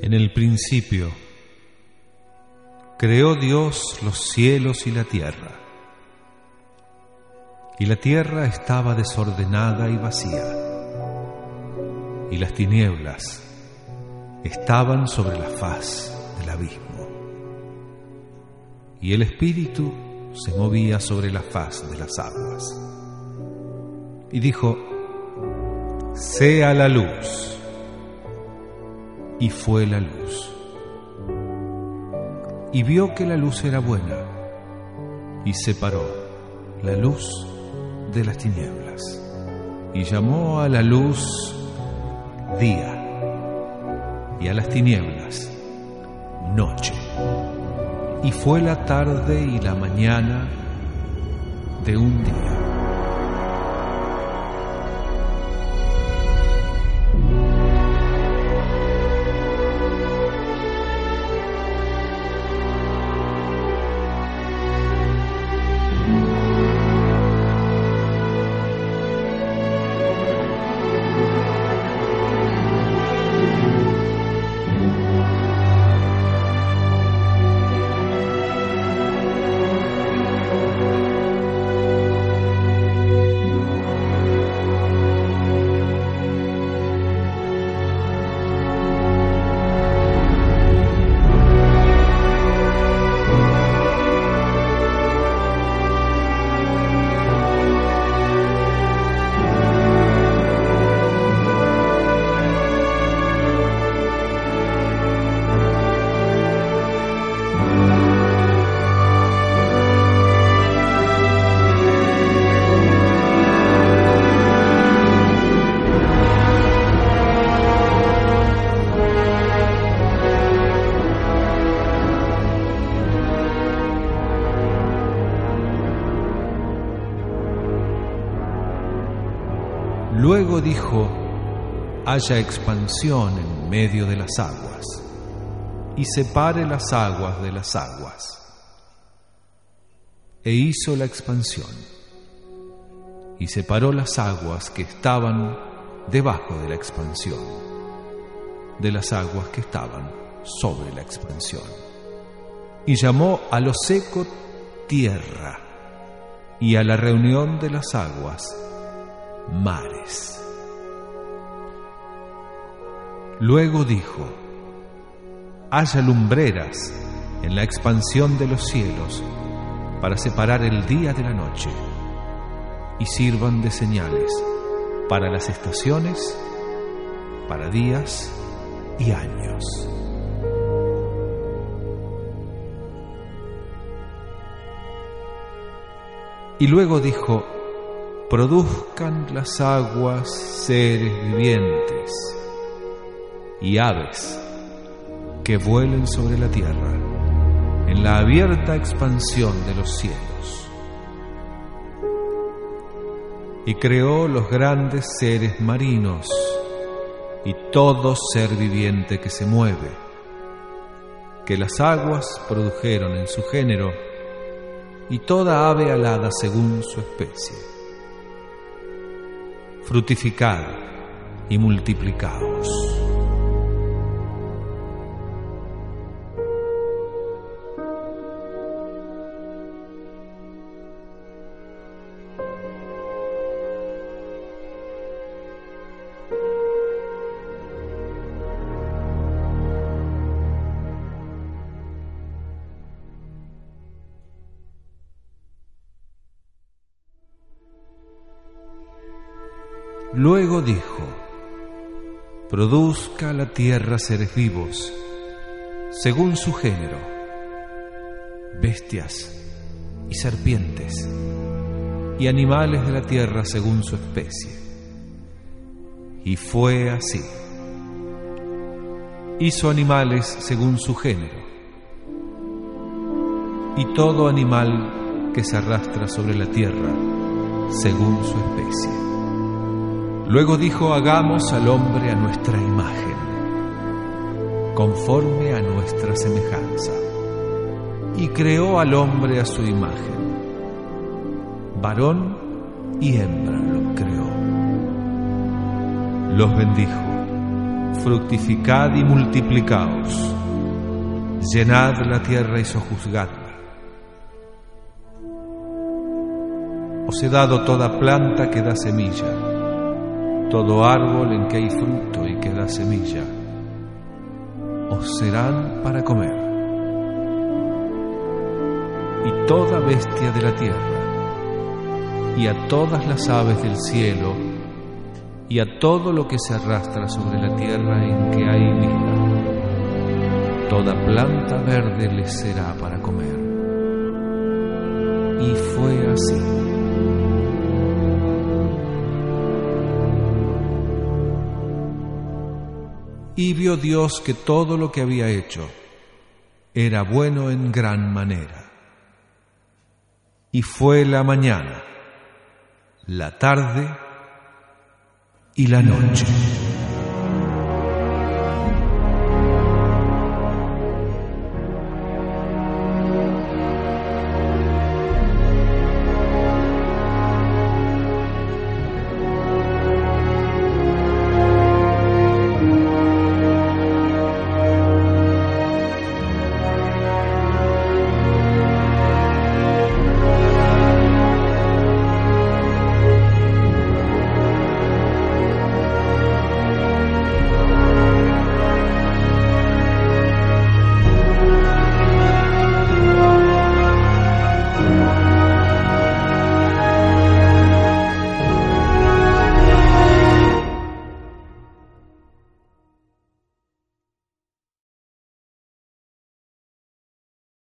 En el principio creó Dios los cielos y la tierra. Y la tierra estaba desordenada y vacía. Y las tinieblas estaban sobre la faz del abismo. Y el Espíritu se movía sobre la faz de las aguas. Y dijo, sea la luz y fue la luz. Y vio que la luz era buena, y separó la luz de las tinieblas, y llamó a la luz día, y a las tinieblas noche. Y fue la tarde y la mañana de un día. Luego dijo, haya expansión en medio de las aguas, y separe las aguas de las aguas. E hizo la expansión, y separó las aguas que estaban debajo de la expansión, de las aguas que estaban sobre la expansión. Y llamó a lo seco tierra, y a la reunión de las aguas mares. Luego dijo, haya lumbreras en la expansión de los cielos para separar el día de la noche y sirvan de señales para las estaciones, para días y años. Y luego dijo, produzcan las aguas seres vivientes y aves que vuelen sobre la tierra en la abierta expansión de los cielos. y creó los grandes seres marinos y todo ser viviente que se mueve, que las aguas produjeron en su género y toda ave alada según su especie. Frutificad y multiplicaos. Luego dijo, produzca la tierra seres vivos, según su género, bestias y serpientes, y animales de la tierra según su especie. Y fue así. Hizo animales según su género, y todo animal que se arrastra sobre la tierra según su especie. Luego dijo, hagamos al hombre a nuestra imagen, conforme a nuestra semejanza. Y creó al hombre a su imagen. Varón y hembra lo creó. Los bendijo, fructificad y multiplicaos, llenad la tierra y sojuzgadla. Os he dado toda planta que da semilla todo árbol en que hay fruto y que da semilla, os serán para comer. Y toda bestia de la tierra, y a todas las aves del cielo, y a todo lo que se arrastra sobre la tierra en que hay vida, toda planta verde les será para comer. Y fue así. Y vio Dios que todo lo que había hecho era bueno en gran manera. Y fue la mañana, la tarde y la noche.